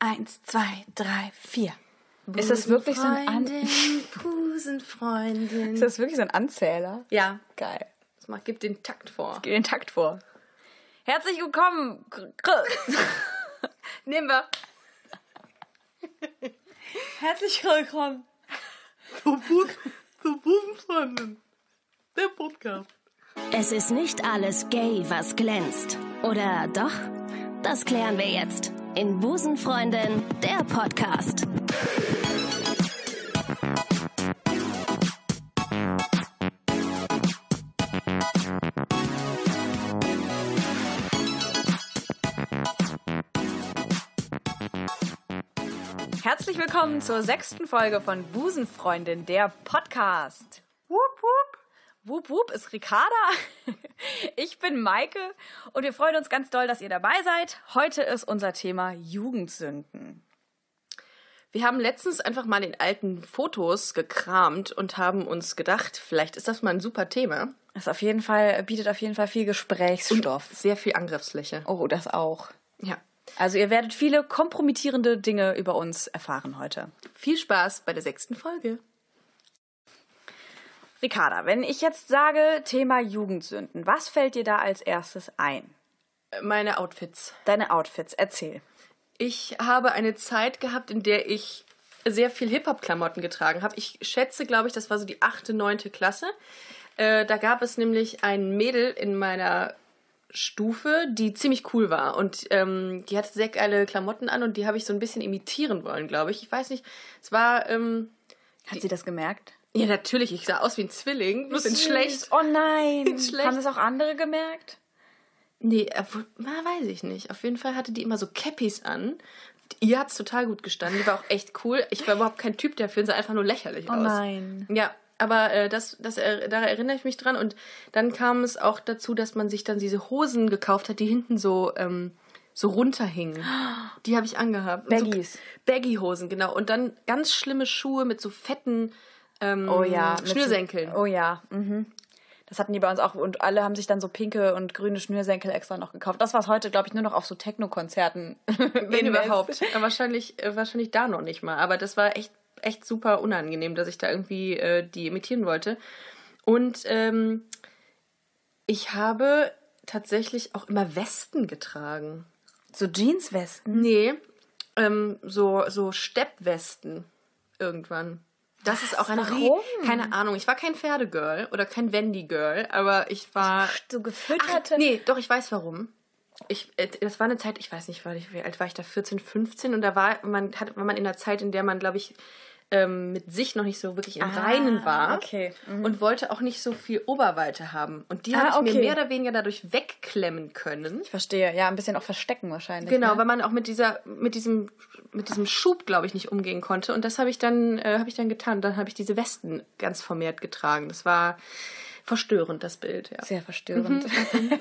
Eins, zwei, drei, vier. Ist das wirklich so ein An Busenfreundin. Ist das wirklich so ein Anzähler? Ja, Geil. das macht, gibt den Takt vor. Geh den Takt vor. Herzlich willkommen. Nehmen wir. Herzlich willkommen. Busenfreundin. Der Podcast. Es ist nicht alles gay, was glänzt. Oder doch? Das klären wir jetzt in Busenfreundin, der Podcast. Herzlich willkommen zur sechsten Folge von Busenfreundin, der Podcast. Wupp, wupp. Wup Wup ist Ricarda. Ich bin Maike und wir freuen uns ganz doll, dass ihr dabei seid. Heute ist unser Thema Jugendsünden. Wir haben letztens einfach mal in alten Fotos gekramt und haben uns gedacht, vielleicht ist das mal ein super Thema. Das auf jeden Fall, bietet auf jeden Fall viel Gesprächsstoff. Sehr viel Angriffsfläche. Oh, das auch. Ja. Also ihr werdet viele kompromittierende Dinge über uns erfahren heute. Viel Spaß bei der sechsten Folge. Ricarda, wenn ich jetzt sage Thema Jugendsünden, was fällt dir da als erstes ein? Meine Outfits. Deine Outfits, erzähl. Ich habe eine Zeit gehabt, in der ich sehr viel Hip-Hop-Klamotten getragen habe. Ich schätze, glaube ich, das war so die achte, neunte Klasse. Äh, da gab es nämlich ein Mädel in meiner Stufe, die ziemlich cool war. Und ähm, die hatte sehr geile Klamotten an und die habe ich so ein bisschen imitieren wollen, glaube ich. Ich weiß nicht, es war... Ähm, Hat sie das gemerkt? Ja, natürlich, ich sah aus wie ein Zwilling, bloß in schlecht. Oh nein. In schlecht. Haben das auch andere gemerkt? Nee, na, weiß ich nicht. Auf jeden Fall hatte die immer so Cappies an. Ihr hat's total gut gestanden. Die war auch echt cool. Ich war überhaupt kein Typ dafür und sah einfach nur lächerlich Oh aus. nein. Ja, aber äh, das, das, er- daran erinnere ich mich dran. Und dann kam es auch dazu, dass man sich dann diese Hosen gekauft hat, die hinten so, ähm, so runterhingen. Die habe ich angehabt. Baggies. So Baggy-Hosen, genau. Und dann ganz schlimme Schuhe mit so fetten ähm, Oh ja. Schnürsenkeln. Oh ja. Mhm. Das hatten die bei uns auch und alle haben sich dann so pinke und grüne Schnürsenkel extra noch gekauft. Das, was heute, glaube ich, nur noch auf so Techno-Konzerten Wenn überhaupt. Wahrscheinlich, äh, wahrscheinlich da noch nicht mal. Aber das war echt, echt super unangenehm, dass ich da irgendwie äh, die imitieren wollte. Und ähm, ich habe tatsächlich auch immer Westen getragen. So Jeanswesten. Nee, ähm, so, so Steppwesten irgendwann. Das ist auch ein Rie- Warum? Keine Ahnung. Ich war kein Pferdegirl oder kein Wendy-Girl, aber ich war. So Ach, gefütterte. nee, doch, ich weiß warum. Ich, äh, das war eine Zeit, ich weiß nicht, wie alt war ich da? 14, 15 und da war man, hat, war man in einer Zeit, in der man, glaube ich, ähm, mit sich noch nicht so wirklich im Ah, Reinen war. okay. Mhm. Und wollte auch nicht so viel Oberweite haben. Und die Ah, habe ich okay. mir mehr oder weniger dadurch wegklemmen können. Ich verstehe. Ja, ein bisschen auch verstecken wahrscheinlich. Genau, ne? weil man auch mit dieser, mit diesem, mit diesem Schub, glaube ich, nicht umgehen konnte. Und das habe ich dann, äh, habe ich dann getan. Dann habe ich diese Westen ganz vermehrt getragen. Das war verstörend, das Bild, ja. Sehr verstörend.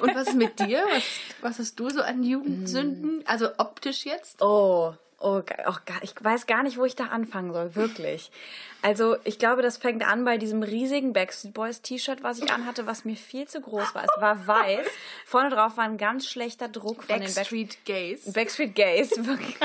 Und was ist mit dir? Was, was hast du so an Jugendsünden? Also optisch jetzt? Oh, oh, oh, gar- ich weiß gar nicht, wo ich da anfangen soll, wirklich. Also, ich glaube, das fängt an bei diesem riesigen Backstreet Boys T-Shirt, was ich anhatte, was mir viel zu groß war. Es war weiß. Vorne drauf war ein ganz schlechter Druck von den Backstreet Backstreet Gays. Backstreet Gays, wirklich.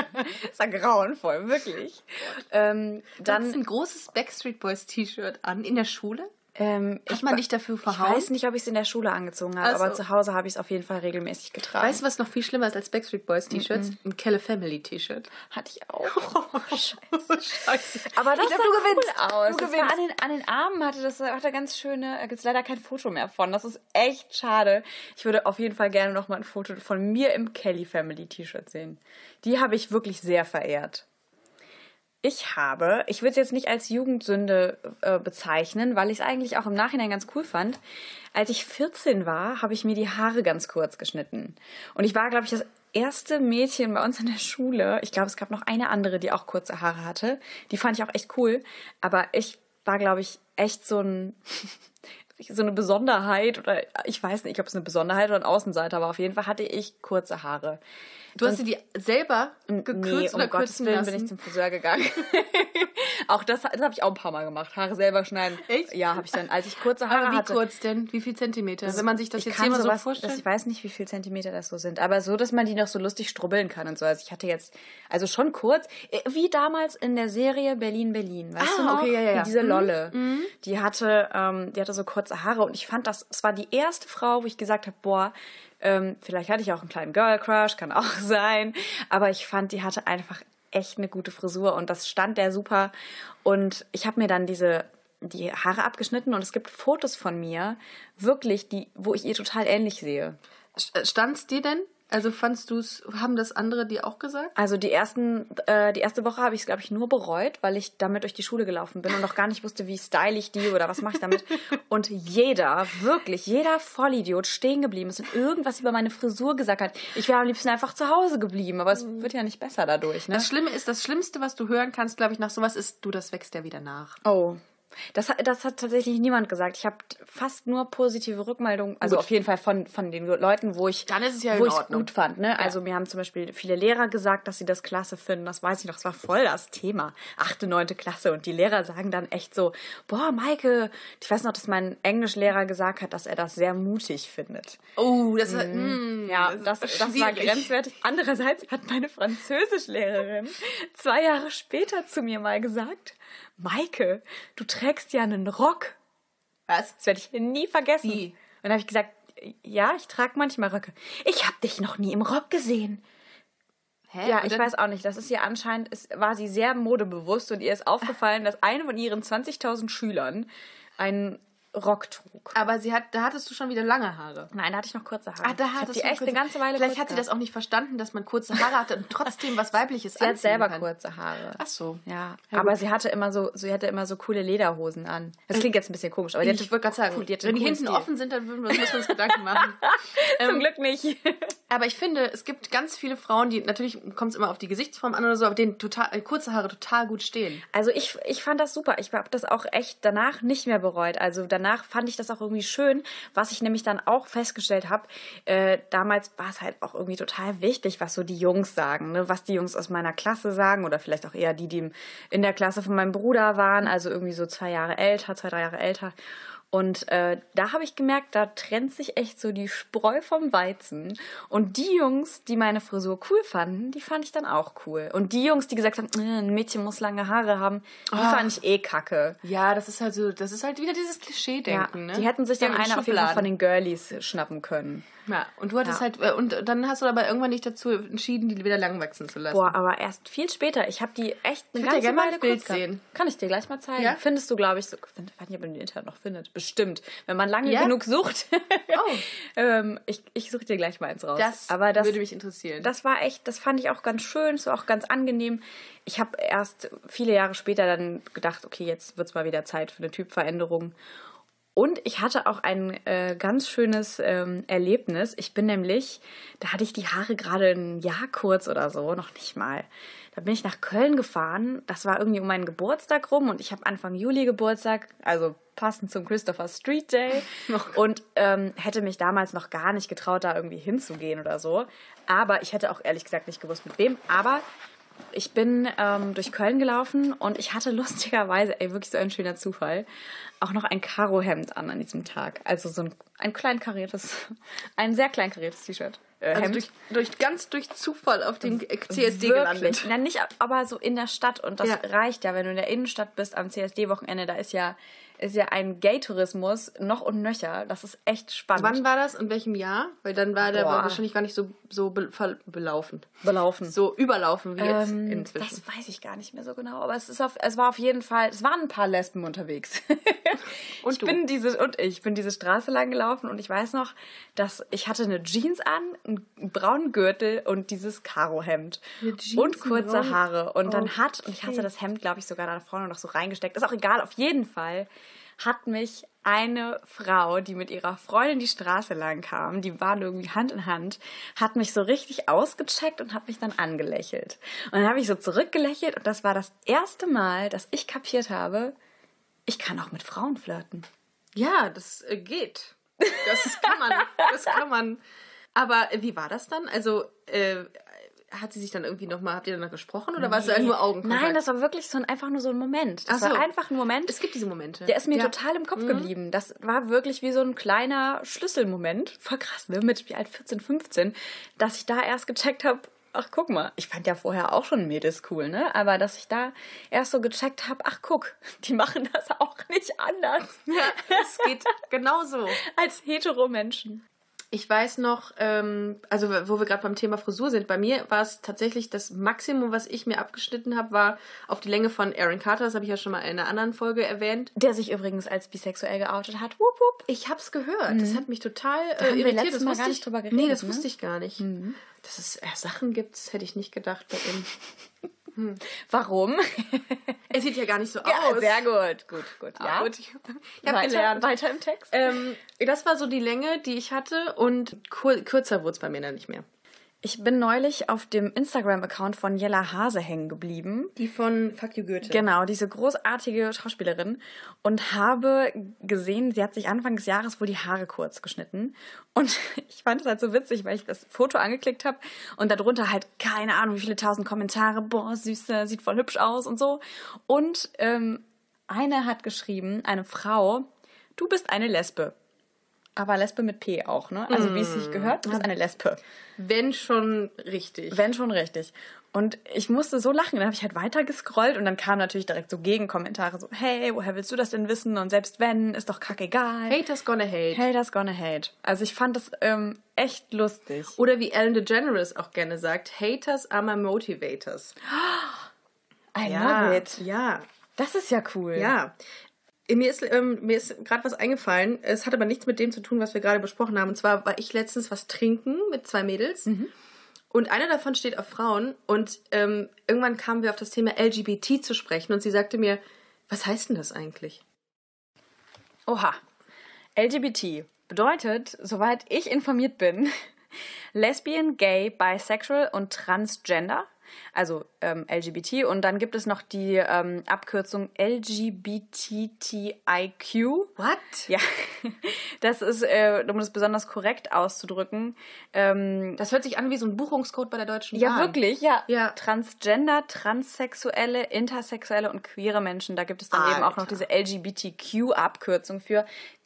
Das war grauenvoll, wirklich. Ähm, Dann dann, ein großes Backstreet Boys T-Shirt an in der Schule. Ähm, Hat ich man dich dafür Ich verhauen? weiß nicht, ob ich es in der Schule angezogen habe, Also- aber zu Hause habe ich es auf jeden Fall regelmäßig getragen. Weißt du, was noch viel schlimmer ist als Backstreet Boys T-Shirts? Ein Kelle Family T-Shirt. Hatte ich auch. Scheiße. Scheiße. Aber das Ich sah glaub, du cool gewinnst. aus. Du gewinnst. an, den, an den Armen hatte das hatte ganz schöne, gibt es leider kein Foto mehr von. Das ist echt schade. Ich würde auf jeden Fall gerne noch mal ein Foto von mir im Kelly Family T-Shirt sehen. Die habe ich wirklich sehr verehrt. Ich habe, ich würde es jetzt nicht als Jugendsünde äh, bezeichnen, weil ich es eigentlich auch im Nachhinein ganz cool fand. Als ich 14 war, habe ich mir die Haare ganz kurz geschnitten. Und ich war, glaube ich, das erste Mädchen bei uns in der Schule. Ich glaube, es gab noch eine andere, die auch kurze Haare hatte. Die fand ich auch echt cool. Aber ich war, glaube ich, echt so ein, so eine Besonderheit oder ich weiß nicht, ob es eine Besonderheit oder ein Außenseiter war. Auf jeden Fall hatte ich kurze Haare. Du hast dir die selber gekürzt nee, um oder Gottes kürzen Willen lassen? bin ich zum Friseur gegangen. Auch das, das habe ich auch ein paar Mal gemacht. Haare selber schneiden. Echt? Ja, habe ich dann, als ich kurze Haare Aber wie hatte. kurz denn? Wie viel Zentimeter? Wenn man sich das jetzt hier mal so vorstellt. das, ich weiß nicht, wie viel Zentimeter das so sind, aber so, dass man die noch so lustig strubbeln kann und so. Also ich hatte jetzt, also schon kurz, äh, wie damals in der Serie Berlin, Berlin, weißt Ah, du noch? okay, ja, ja. Diese Mhm, Lolle, die hatte, ähm, die hatte so kurze Haare und ich fand das, es war die erste Frau, wo ich gesagt habe, boah, ähm, vielleicht hatte ich auch einen kleinen Girl Crush, kann auch sein, aber ich fand, die hatte einfach echt eine gute Frisur und das stand der super und ich habe mir dann diese die Haare abgeschnitten und es gibt Fotos von mir, wirklich, die, wo ich ihr total ähnlich sehe. Stand's dir denn? Also fandst du es, haben das andere dir auch gesagt? Also die ersten, äh, die erste Woche habe ich es, glaube ich, nur bereut, weil ich damit durch die Schule gelaufen bin und noch gar nicht wusste, wie style ich die oder was mache ich damit. Und jeder, wirklich, jeder Vollidiot stehen geblieben ist und irgendwas über meine Frisur gesagt hat. Ich wäre am liebsten einfach zu Hause geblieben, aber es wird ja nicht besser dadurch, ne? Das Schlimme ist, das Schlimmste, was du hören kannst, glaube ich, nach sowas ist, du, das wächst ja wieder nach. Oh. Das, hat- das hat tatsächlich niemand gesagt. Ich habe fast nur positive Rückmeldungen, also Gut. auf jeden Fall von, von den Leuten, wo ich Dann ist es ja wo gut fand. Ne? Also mir haben zum Beispiel viele Lehrer gesagt, dass sie das klasse finden. Das weiß ich noch, das war voll das Thema. Achte, neunte Klasse. Und die Lehrer sagen dann echt so, boah, Maike, ich weiß noch, dass mein Englischlehrer gesagt hat, dass er das sehr mutig findet. Oh, das ist, mm, Ja, das, das war grenzwertig. Andererseits hat meine Französischlehrerin zwei Jahre später zu mir mal gesagt, Maike, du trägst ja einen Rock. Was? Das werde ich nie vergessen. Wie? Und dann habe ich gesagt, ja, ich trage manchmal Röcke. Ich habe dich noch nie im Rock gesehen. Hä? Ja, Und ich weiß auch nicht. Das ist ihr anscheinend, ist, war sie sehr modebewusst und ihr ist aufgefallen, dass eine von ihren 20.000 Schülern einen Rock trug. Aber sie hat, da hattest du schon wieder lange Haare. Nein, da hatte ich noch kurze Haare. Ah, da ich hattest die du echt kurze- eine ganze Weile Vielleicht hat sie das auch nicht verstanden, dass man kurze Haare hatte und trotzdem was Weibliches Sie hat selber kann. kurze Haare. Ach so. Ja, Ja, aber gut. sie hatte immer so, sie hatte immer so coole Lederhosen an. Das klingt jetzt ein bisschen komisch, aber die Ich gerade sagen, cool, die hatte wenn die hinten Stil. offen sind, dann würden wir, müssen wir uns Gedanken machen. Zum Glück nicht. Aber ich finde, es gibt ganz viele Frauen, die natürlich kommt es immer auf die Gesichtsform an oder so, aber denen total, äh, kurze Haare total gut stehen. Also ich, ich fand das super. Ich habe das auch echt danach nicht mehr bereut. Also danach fand ich das auch irgendwie schön. Was ich nämlich dann auch festgestellt habe, äh, damals war es halt auch irgendwie total wichtig, was so die Jungs sagen, ne? was die Jungs aus meiner Klasse sagen oder vielleicht auch eher die, die in der Klasse von meinem Bruder waren, also irgendwie so zwei Jahre älter, zwei, drei Jahre älter. Und äh, da habe ich gemerkt, da trennt sich echt so die Spreu vom Weizen. Und die Jungs, die meine Frisur cool fanden, die fand ich dann auch cool. Und die Jungs, die gesagt haben, "Äh, ein Mädchen muss lange Haare haben, die Ah. fand ich eh kacke. Ja, das ist halt so, das ist halt wieder dieses Ja, Klischee-Denken, ne? Die hätten sich dann haben eine auf jeden Fall von den Girlies schnappen können. Ja, und du hattest Ja. halt, äh, und dann hast du aber irgendwann nicht dazu entschieden, die wieder lang wachsen zu lassen. Boah, aber erst viel später. Ich habe die echt eine Ich ganze gerne mal Weile ein Bild kurz gehabt. sehen. Kann ich dir gleich mal zeigen. Ja? Findest du, glaube ich, so. Ich weiß nicht, ob man den Internet noch findet. Bestimmt. Wenn man lange Ja? genug sucht. Oh. ähm, ich ich suche dir gleich mal eins raus. Das, aber das, würde mich interessieren. das war echt, das fand ich auch ganz schön, es war auch ganz angenehm. Ich habe erst viele Jahre später dann gedacht, okay, jetzt wird es mal wieder Zeit für eine Typveränderung. Und ich hatte auch ein äh, ganz schönes ähm, Erlebnis. Ich bin nämlich, da hatte ich die Haare gerade ein Jahr kurz oder so, noch nicht mal. Da bin ich nach Köln gefahren. Das war irgendwie um meinen Geburtstag rum und ich habe Anfang Juli Geburtstag, also passend zum Christopher Street Day. und ähm, hätte mich damals noch gar nicht getraut, da irgendwie hinzugehen oder so. Aber ich hätte auch ehrlich gesagt nicht gewusst, mit wem. Aber ich bin ähm, durch Köln gelaufen und ich hatte lustigerweise, ey, wirklich so ein schöner Zufall, auch noch ein Karohemd an an diesem Tag. Also so ein, ein klein kariertes, ein sehr klein kariertes T-Shirt. Äh, also durch, durch, ganz durch Zufall auf dem CSD Wirklich. gelandet. Na, nicht, aber so in der Stadt. Und das Ja. reicht ja, wenn du in der Innenstadt bist am CSD-Wochenende. Da ist ja, ist ja ein Gay-Tourismus noch und nöcher. Das ist echt spannend. Wann war das? In welchem Jahr? Weil dann war der Boah. wahrscheinlich gar nicht so, so be belaufen. belaufen? So überlaufen wie jetzt Ähm, inzwischen. Das weiß ich gar nicht mehr so genau, aber es ist auf, es war auf jeden Fall, es waren ein paar Lesben unterwegs. Und ich du? bin diese und ich bin diese Straße lang gelaufen und ich weiß noch, dass ich hatte eine Jeans an, einen braunen Gürtel und dieses Karohemd und kurze Haare und dann hat und ich hatte das Hemd, glaube ich, sogar da vorne noch so reingesteckt. Ist auch egal, auf jeden Fall hat mich eine Frau, die mit ihrer Freundin die Straße lang kam, die waren irgendwie Hand in Hand, hat mich so richtig ausgecheckt und hat mich dann angelächelt. Und dann habe ich so zurückgelächelt und das war das erste Mal, dass ich kapiert habe, ich kann auch mit Frauen flirten. Ja, das äh, geht. Das kann man. Das kann man. Aber äh, wie war das dann? Also, äh, hat sie sich dann irgendwie nochmal, habt ihr danach gesprochen oder war es nur Augenkontakt? Nein, das war wirklich so ein, einfach nur so ein Moment. Das so. war einfach ein Moment. es gibt diese Momente. Der ist mir Ja. total im Kopf geblieben. Das war wirklich wie so ein kleiner Schlüsselmoment. Voll krass, ne? Mit wie alt 14, 15, dass ich da erst gecheckt habe, ach guck mal, ich fand ja vorher auch schon Mädels cool, ne? Aber dass ich da erst so gecheckt habe, ach guck, die machen das auch nicht anders Ja, es geht genauso. als hetero Menschen. Ich weiß noch, ähm, also wo wir gerade beim Thema Frisur sind, bei mir war es tatsächlich das Maximum, was ich mir abgeschnitten habe, war auf die Länge von Aaron Carter. Das habe ich ja schon mal in einer anderen Folge erwähnt. Der sich übrigens als bisexuell geoutet hat. Wupp, wupp. Ich hab's gehört. Das hat mich total Mhm. Da äh, haben wir irritiert. letztes das Mal wusste gar ich, nicht drüber Nee, geredet, das ne? wusste ich gar nicht. Dass es äh, Sachen gibt, das hätte ich nicht gedacht bei ihm. Warum? Er sieht ja gar nicht so Ja, aus. sehr gut, gut, gut. Ja, gut. Ich, ich habe weiter, gelernt. weiter im Text. Ähm, das war so die Länge, die ich hatte und kur kürzer wurde es bei mir dann nicht mehr. Ich bin neulich auf dem Instagram-Account von Jella Hase hängen geblieben. Die von Fuck You Goethe. Genau, diese großartige Schauspielerin. Und habe gesehen, sie hat sich Anfang des Jahres wohl die Haare kurz geschnitten. Und ich fand es halt so witzig, weil ich das Foto angeklickt habe und darunter halt keine Ahnung, wie viele tausend Kommentare. Boah, süße, sieht voll hübsch aus und so. Und ähm, eine hat geschrieben, eine Frau, du bist eine Lesbe. Aber Lesbe mit P auch, ne? Also wie es sich gehört, du bist eine Lesbe. Wenn schon richtig. Wenn schon richtig. Und ich musste so lachen. Dann habe ich halt weiter gescrollt und dann kamen natürlich direkt so Gegenkommentare so, hey, woher willst du das denn wissen? Und selbst wenn, ist doch kackegal. Haters gonna hate. Haters gonna hate. Also ich fand das ähm, echt lustig. Oder wie Ellen DeGeneres auch gerne sagt, Haters are my motivators. I love it. Ja, Das ist ja cool. ja. Mir ist, ähm, mir ist gerade was eingefallen. Es hat aber nichts mit dem zu tun, was wir gerade besprochen haben. Und zwar war ich letztens was trinken mit zwei Mädels. Und eine davon steht auf Frauen. Und ähm, irgendwann kamen wir auf das Thema LGBT zu sprechen. Und sie sagte mir, was heißt denn das eigentlich? Oha. LGBT bedeutet, soweit ich informiert bin, Lesbian, Gay, Bisexual und Transgender. Also ähm, LGBT. Und dann gibt es noch die ähm, Abkürzung LGBTTIQ. What? Ja, das ist, äh, um das besonders korrekt auszudrücken. Ähm, Das hört sich an wie so ein Buchungscode bei der Deutschen ja, Bahn. wirklich, ja. Ja. Transgender, Transsexuelle, Intersexuelle und queere Menschen. Da gibt es dann eben auch noch Alter. diese LGBTQ-Abkürzung für.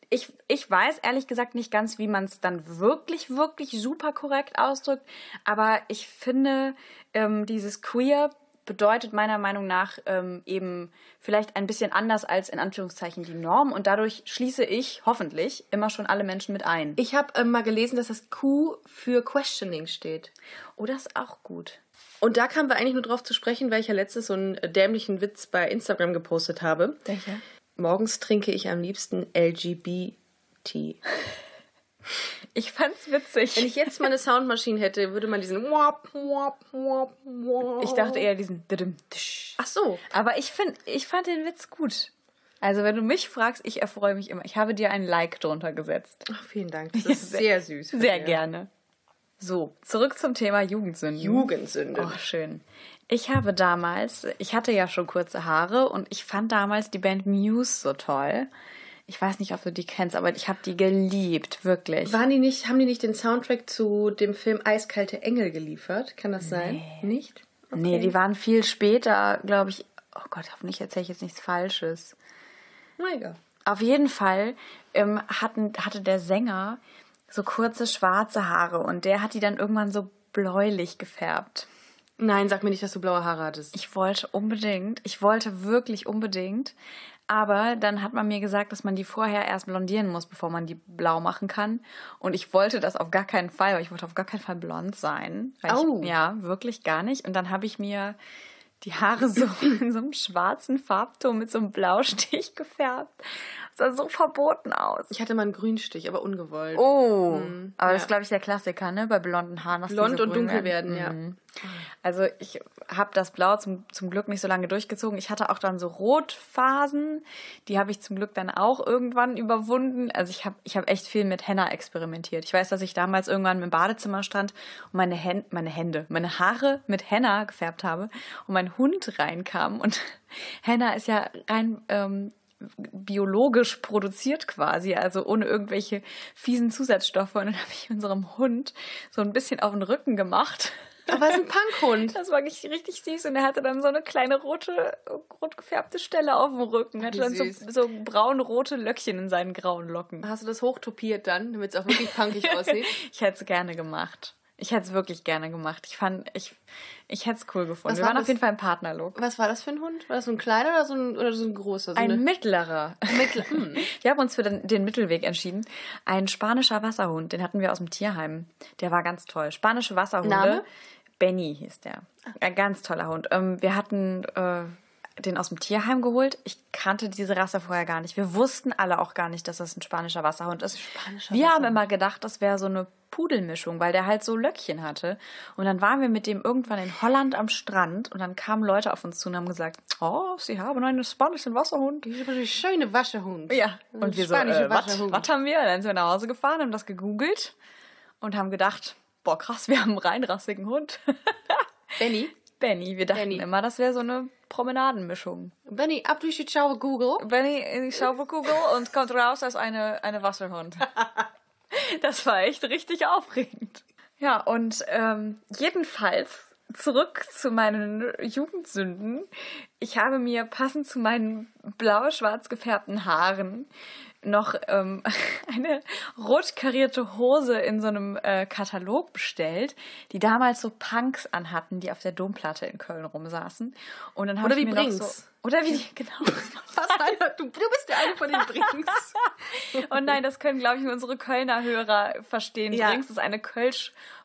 Ich, ich weiß ehrlich gesagt nicht ganz, wie man es dann wirklich, wirklich super korrekt ausdrückt. Aber ich finde, ähm, dieses Queer bedeutet meiner Meinung nach ähm, eben vielleicht ein bisschen anders als in Anführungszeichen die Norm. Und dadurch schließe ich hoffentlich immer schon alle Menschen mit ein. Ich habe ähm, mal gelesen, dass das Q für Questioning steht. Oh, das ist auch gut. Und da kamen wir eigentlich nur drauf zu sprechen, weil ich ja letztes so einen dämlichen Witz bei Instagram gepostet habe. Welcher? Morgens trinke ich am liebsten LGBT. Ich fand's witzig. Wenn ich jetzt mal eine Soundmaschine hätte, würde man diesen Wop, Wop, Wop, Wop. Ich dachte eher diesen. Ach so. Aber ich find, ich fand den Witz gut. Also wenn du mich fragst, ich erfreue mich immer. Ich habe dir ein Like drunter gesetzt. Ach, vielen Dank. Das ist sehr süß. von Sehr dir. gerne. So, zurück zum Thema Jugendsünden. Jugendsünde. Oh, schön. Ich habe damals, ich hatte ja schon kurze Haare und ich fand damals die Band Muse so toll. Ich weiß nicht, ob du die kennst, aber ich habe die geliebt, wirklich. Waren die nicht, haben die nicht den Soundtrack zu dem Film Eiskalte Engel geliefert? Kann das sein? Nicht? Nee, die waren viel später, glaube ich. Oh Gott, hoffentlich erzähle ich jetzt nichts Falsches. Na egal. Auf jeden Fall ähm, hatten, hatte der Sänger so kurze schwarze Haare und der hat die dann irgendwann so bläulich gefärbt. Nein, sag mir nicht, dass du blaue Haare hattest. Ich wollte unbedingt, ich wollte wirklich unbedingt, aber dann hat man mir gesagt, dass man die vorher erst blondieren muss, bevor man die blau machen kann. Und ich wollte das auf gar keinen Fall, weil ich wollte auf gar keinen Fall blond sein. Au. Ich, ja, wirklich gar nicht. Und dann habe ich mir die Haare so in so einem schwarzen Farbton mit so einem Blaustich gefärbt. Das sah so verboten aus. Ich hatte mal einen Grünstich, aber ungewollt. Oh, aber das ja. ist, glaube ich, der Klassiker, ne? Bei blonden Haaren. dass Blond so und dunkel werden, ja. Mhm. Also ich habe das Blau zum, zum Glück nicht so lange durchgezogen. Ich hatte auch dann so Rotphasen. Die habe ich zum Glück dann auch irgendwann überwunden. Also ich habe ich hab echt viel mit Henna experimentiert. Ich weiß, dass ich damals irgendwann im Badezimmer stand und meine, Hän meine Hände, meine Haare mit Henna gefärbt habe und mein Hund reinkam. Und Henna ist ja rein... Ähm, biologisch produziert quasi, also ohne irgendwelche fiesen Zusatzstoffe. Und dann habe ich unserem Hund so ein bisschen auf den Rücken gemacht. Aber es ist ein Punkhund. Das war richtig, richtig süß und er hatte dann so eine kleine rote, rot gefärbte Stelle auf dem Rücken. Er hatte dann so, so braun-rote Löckchen in seinen grauen Locken. Hast du das hochtopiert dann, damit es auch wirklich punkig aussieht? Ich hätte es gerne gemacht. Ich hätte es wirklich gerne gemacht. Ich fand, ich, ich hätte es cool gefunden. Was Wir war waren auf das? jeden Fall im Partnerlook. Was war das für ein Hund? War das so ein kleiner oder so ein, oder so ein großer? So Ein eine- mittlerer. Mittler. Hm. Wir haben uns für den, den Mittelweg entschieden. Ein spanischer Wasserhund, den hatten wir aus dem Tierheim. Der war ganz toll. Spanische Wasserhunde. Name? Benny hieß der. Ein ganz toller Hund. Ähm, wir hatten äh, den aus dem Tierheim geholt. Ich kannte diese Rasse vorher gar nicht. Wir wussten alle auch gar nicht, dass das ein spanischer Wasserhund ist. Spanischer wir haben Wasserhund. immer gedacht, das wäre so eine Pudelmischung, weil der halt so Löckchen hatte. Und dann waren wir mit dem irgendwann in Holland am Strand und dann kamen Leute auf uns zu und haben gesagt, oh, sie haben einen spanischen Wasserhund. Ein schöner Waschehund. Ja, und wir so, äh, was Wasserhund. was haben wir? Dann sind wir nach Hause gefahren, haben das gegoogelt und haben gedacht, boah krass, wir haben einen reinrassigen Hund. Benny. Benny, wir dachten Benny. immer, das wäre so eine Promenadenmischung. Benny, ab durch die Schau Google. Benny, ich schaue auf Google und kommt raus als eine, eine Wasserhund. Das war echt richtig aufregend. Ja, und ähm, jedenfalls zurück zu meinen Jugendsünden. Ich habe mir passend zu meinen blau-schwarz gefärbten Haaren noch ähm, eine rot karierte Hose in so einem äh, Katalog bestellt, die damals so Punks anhatten, die auf der Domplatte in Köln rumsaßen. Und dann habe ich wie mir noch Brings. so oder wie genau. Was einer, du, du bist der eine von den Brings. Und nein, das können, glaube ich, nur unsere Kölner Hörer verstehen. Ja. Drinks ist eine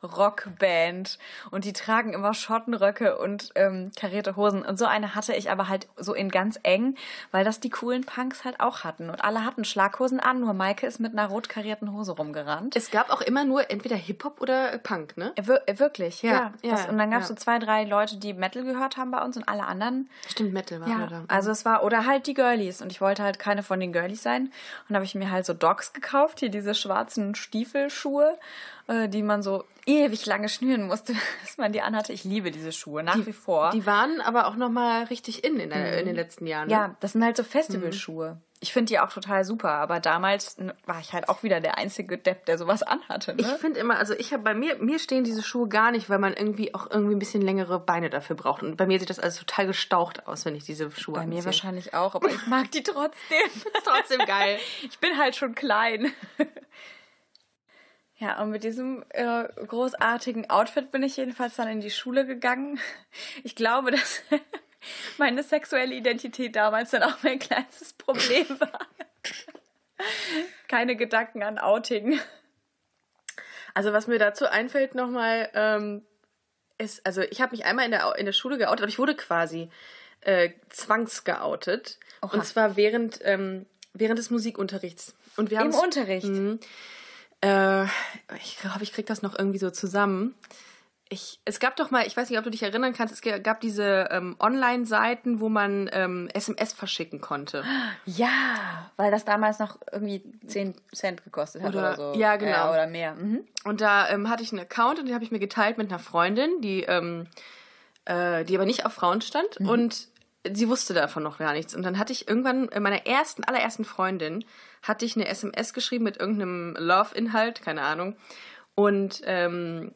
Kölsch-Rockband und die tragen immer Schottenröcke und ähm, karierte Hosen. Und so eine hatte ich aber halt so in ganz eng, weil das die coolen Punks halt auch hatten. Und alle hatten Schlaghosen an, nur Maike ist mit einer rot karierten Hose rumgerannt. Es gab auch immer nur entweder Hip-Hop oder Punk, ne? Äh, wir- äh, Wirklich, ja. Ja, das, und dann gab es ja. so zwei, drei Leute, die Metal gehört haben bei uns und alle anderen Stimmt, Metal war ja, da. also es war, oder halt die Girlies. Und ich wollte halt keine von den Girlies sein. Und habe ich mir halt so Dogs gekauft, hier diese schwarzen Stiefelschuhe, äh, die man so ewig lange schnüren musste, bis man die anhatte. Ich liebe diese Schuhe, nach wie vor. Die waren aber auch nochmal richtig in in, der, in den letzten Jahren. Ne? ja, das sind halt so Festivalschuhe. Ich finde die auch total super, aber damals war ich halt auch wieder der einzige Depp, der sowas anhatte. Ich Ne? finde immer, also ich habe bei mir, mir stehen diese Schuhe gar nicht, weil man irgendwie auch irgendwie ein bisschen längere Beine dafür braucht. Und bei mir sieht das alles total gestaucht aus, wenn ich diese Schuhe Bei mir anziehe. wahrscheinlich auch, aber ich mag die trotzdem. Trotzdem geil. Ich bin halt schon klein. Ja, und mit diesem äh, großartigen Outfit bin ich jedenfalls dann in die Schule gegangen. Ich glaube, dass meine sexuelle Identität damals dann auch mein kleinstes Problem war. Keine Gedanken an Outing. Also was mir dazu einfällt nochmal, ähm, ist, also ich habe mich einmal in der, in der Schule geoutet, aber ich wurde quasi äh, zwangsgeoutet. Oha. Und zwar während, ähm, während des Musikunterrichts. Und wir Im Unterricht. Mhm. Äh, ich glaube, ich krieg das noch irgendwie so zusammen. Ich, es gab doch mal, ich weiß nicht, ob du dich erinnern kannst, es gab diese ähm, Online-Seiten, wo man ähm, SMS verschicken konnte. Ja, weil das damals noch irgendwie 10 Cent gekostet hat oder, Oder- so. ja, genau. oder mehr. Mhm. Und da ähm, hatte ich einen Account und den habe ich mir geteilt mit einer Freundin, die, ähm, äh, die aber nicht auf Frauen stand. Und sie wusste davon noch gar nichts. Und dann hatte ich irgendwann äh, meiner ersten, allerersten Freundin, hatte ich eine SMS geschrieben mit irgendeinem Love-Inhalt, keine Ahnung. Und, ähm,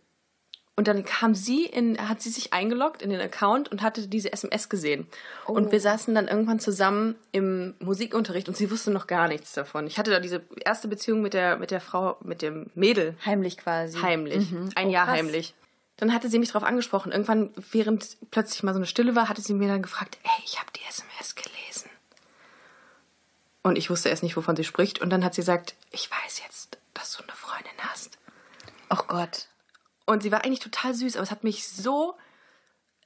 und dann kam sie in, hat sie sich eingeloggt in den Account und hatte diese SMS gesehen. Und wir saßen dann irgendwann zusammen im Musikunterricht und sie wusste noch gar nichts davon. Ich hatte da diese erste Beziehung mit der, mit der Frau, mit dem Mädel Heimlich quasi. Heimlich. Ein Oh, Jahr krass. heimlich. Dann hatte sie mich darauf angesprochen. Irgendwann, während plötzlich mal so eine Stille war, hatte sie mir dann gefragt, ey, ich habe die SMS gelesen. Und ich wusste erst nicht, wovon sie spricht. Und dann hat sie gesagt, ich weiß jetzt, dass du eine Freundin hast. Oh Gott. Und sie war eigentlich total süß, aber es hat mich so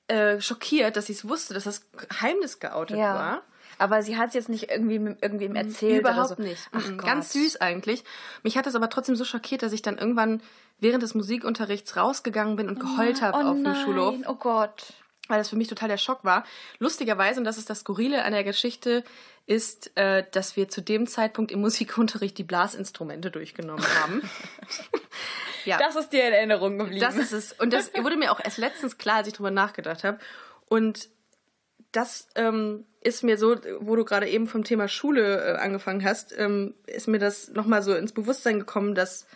äh, schockiert, dass ich es wusste, dass das Geheimnis geoutet Ja. war. Aber sie hat es jetzt nicht irgendwie irgendwem erzählt Überhaupt so. nicht. Ach Mhm. Gott. Ganz süß eigentlich. Mich hat das aber trotzdem so schockiert, dass ich dann irgendwann während des Musikunterrichts rausgegangen bin und geheult habe oh auf dem nein, Schulhof. Oh Gott. weil das für mich total der Schock war. Lustigerweise, und das ist das Skurrile an der Geschichte, ist, äh, dass wir zu dem Zeitpunkt im Musikunterricht die Blasinstrumente durchgenommen haben. ja, Das ist dir in Erinnerung geblieben. das ist es. Und das wurde mir auch erst letztens klar, als ich drüber nachgedacht habe. Und das ähm, ist mir so, wo du gerade eben vom Thema Schule äh, angefangen hast, ähm, ist mir das nochmal so ins Bewusstsein gekommen, dass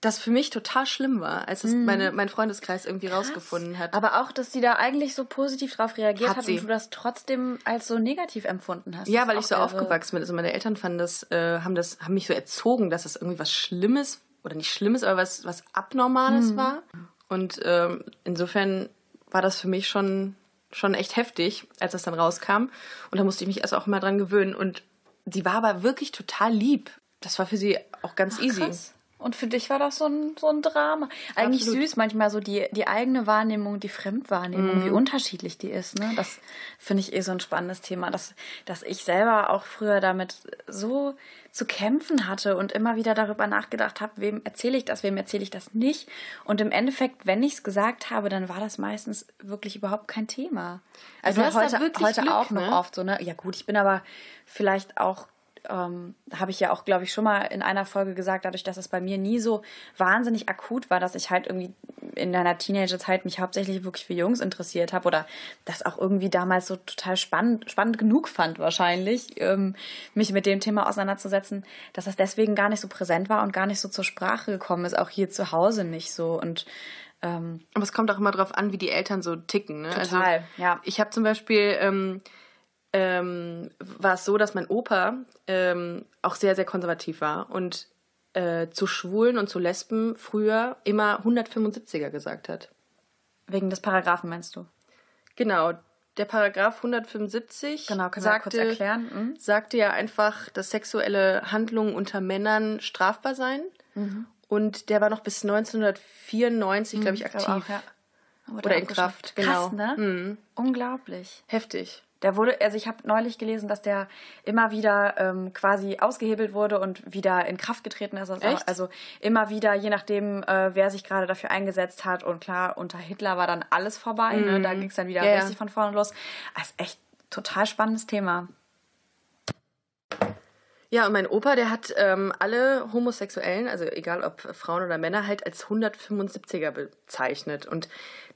das für mich total schlimm war, als es meine, mein Freundeskreis irgendwie rausgefunden hat. Aber auch, dass sie da eigentlich so positiv drauf reagiert Hat hat, und du das trotzdem als so negativ empfunden hast. Ja, weil ich so aufgewachsen bin. Also meine Eltern fanden das, äh, haben das, haben mich so erzogen, dass das irgendwie was Schlimmes oder nicht Schlimmes, aber was, was Abnormales war. Und ähm, insofern war das für mich schon, schon echt heftig, als das dann rauskam. Und da musste ich mich erst auch mal dran gewöhnen. Und sie war aber wirklich total lieb. Das war für sie auch ganz easy. Krass. Und für dich war das so ein, so ein Drama. Eigentlich Absolut. süß, manchmal so die, die eigene Wahrnehmung, die Fremdwahrnehmung, Mhm. wie unterschiedlich die ist. Ne? Das finde ich eh so ein spannendes Thema, dass, dass ich selber auch früher damit so zu kämpfen hatte und immer wieder darüber nachgedacht habe, wem erzähle ich das, wem erzähle ich das nicht. Und im Endeffekt, wenn ich es gesagt habe, dann war das meistens wirklich überhaupt kein Thema. Also heute, heute Glück, auch noch ne? oft so, ne? Ja gut, ich bin aber vielleicht auch ähm, habe ich ja auch, glaube ich, schon mal in einer Folge gesagt, dadurch, dass es bei mir nie so wahnsinnig akut war, dass ich halt irgendwie in deiner Teenagerzeit mich hauptsächlich wirklich für Jungs interessiert habe oder das auch irgendwie damals so total spannend, spannend genug fand wahrscheinlich, ähm, mich mit dem Thema auseinanderzusetzen, dass das deswegen gar nicht so präsent war und gar nicht so zur Sprache gekommen ist, auch hier zu Hause nicht so und ähm, Aber es kommt auch immer drauf an, wie die Eltern so ticken. Ne? Total, also, ja. Ich habe zum Beispiel, ähm, ähm, war es so, dass mein Opa ähm, auch sehr, sehr konservativ war und äh, zu Schwulen und zu Lesben früher immer 175er gesagt hat. wegen des Paragraphen meinst du? Genau, der Paragraph 175 Genau, sagte, kurz erklären? Mhm. sagte ja einfach, dass sexuelle Handlungen unter Männern strafbar seien. Mhm. Und der war noch bis 1994, glaube ich, aktiv. glaube auch, ja. Oder in abgeschafft. Kraft, Krass, genau. ne? Unglaublich. Heftig. Der wurde, also ich habe neulich gelesen, dass der immer wieder ähm, quasi ausgehebelt wurde und wieder in Kraft getreten ist. Also, also immer wieder, je nachdem, äh, wer sich gerade dafür eingesetzt hat. Und klar, unter Hitler war dann alles vorbei. Ne? Da ging es dann wieder Mhm. Ja. richtig von vorne los. Ist echt total spannendes Thema. Ja, und mein Opa, der hat ähm, alle Homosexuellen, also egal ob Frauen oder Männer, halt als 175er bezeichnet. Und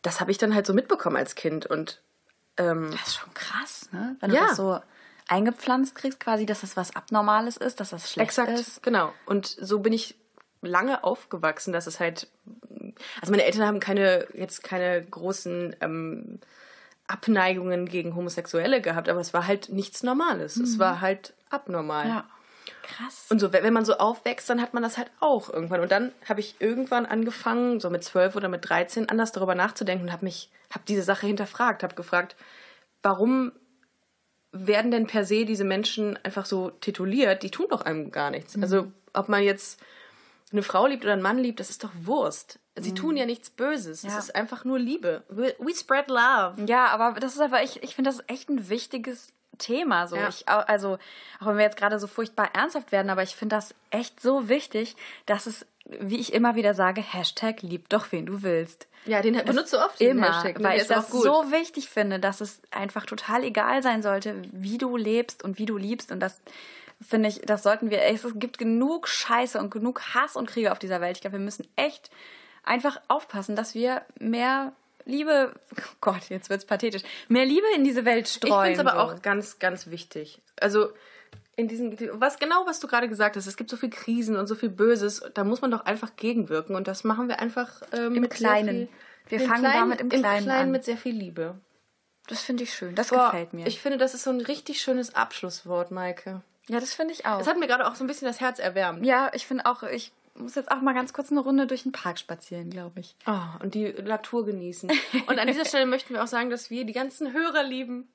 das habe ich dann halt so mitbekommen als Kind. Und ähm, Das ist schon krass, ne? Wenn Ja. du das so eingepflanzt kriegst, quasi, dass das was Abnormales ist, dass das schlecht exakt, ist. genau. Und so bin ich lange aufgewachsen, dass es halt. Also meine Eltern haben keine, jetzt keine großen ähm, Abneigungen gegen Homosexuelle gehabt, aber es war halt nichts Normales. Es war halt abnormal. Ja. Krass. Und so, wenn man so aufwächst, dann hat man das halt auch irgendwann. Und dann habe ich irgendwann angefangen, so mit 12 oder mit 13, anders darüber nachzudenken und habe mich, habe diese Sache hinterfragt, habe gefragt, warum werden denn per se diese Menschen einfach so tituliert? Die tun doch einem gar nichts. Also, ob man jetzt eine Frau liebt oder einen Mann liebt, das ist doch Wurst. Sie tun ja nichts Böses. Es Ja. ist einfach nur Liebe. We, we spread love. Ja, aber das ist einfach, ich, ich finde, das ist echt ein wichtiges Thema. So. Ja. Ich, also, auch wenn wir jetzt gerade so furchtbar ernsthaft werden, aber ich finde das echt so wichtig, dass es, wie ich immer wieder sage, Hashtag lieb doch, wen du willst. Ja, den benutzt du oft. Immer, Hashtag, ne? weil ich das so wichtig finde, dass es einfach total egal sein sollte, wie du lebst und wie du liebst. Und das finde ich, das sollten wir, es gibt genug Scheiße und genug Hass und Kriege auf dieser Welt. Ich glaube, wir müssen echt einfach aufpassen, dass wir mehr Liebe, oh Gott, jetzt wird's pathetisch, mehr Liebe in diese Welt Ich streuen. finde es aber so. auch ganz, ganz wichtig. Also in diesen, was genau, was du gerade gesagt hast, es gibt so viel Krisen und so viel Böses, da muss man doch einfach gegenwirken und das machen wir einfach ähm, Im mit Kleinen. Viel, Wir im fangen Kleinen, damit im Kleinen an. mit sehr viel Liebe. Das finde ich schön. Das Boah, gefällt mir. Ich finde, das ist so ein richtig schönes Abschlusswort, Maike. ja, das finde ich auch. Es hat mir gerade auch so ein bisschen das Herz erwärmt. ja, ich finde auch, ich muss jetzt auch mal ganz kurz eine Runde durch den Park spazieren, glaube ich. Oh, und die Natur genießen. Und an dieser Stelle möchten wir auch sagen, dass wir die ganzen Hörer lieben,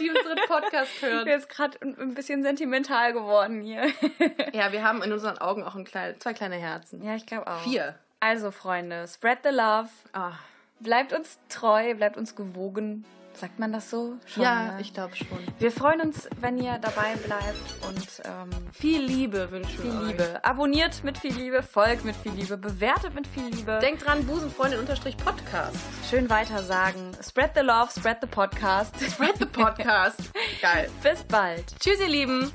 die unseren Podcast hören. Mir ist gerade ein bisschen sentimental geworden hier. Ja, wir haben in unseren Augen auch ein klein, zwei kleine Herzen. ja, ich glaube auch. Vier. Also, Freunde, spread the love. Ah, Bleibt uns treu, bleibt uns gewogen. Sagt man das so? Schon, ja, ne? ich glaube schon. Wir freuen uns, wenn ihr dabei bleibt und ähm, Viel Liebe wünschen viel euch. Liebe. Abonniert mit viel Liebe, folgt mit viel Liebe, bewertet mit viel Liebe. Denkt dran, Busenfreundin-Podcast. Schön weiter sagen. Spread the love, spread the podcast. Spread the Podcast. Geil. Bis bald. Tschüss, ihr Lieben.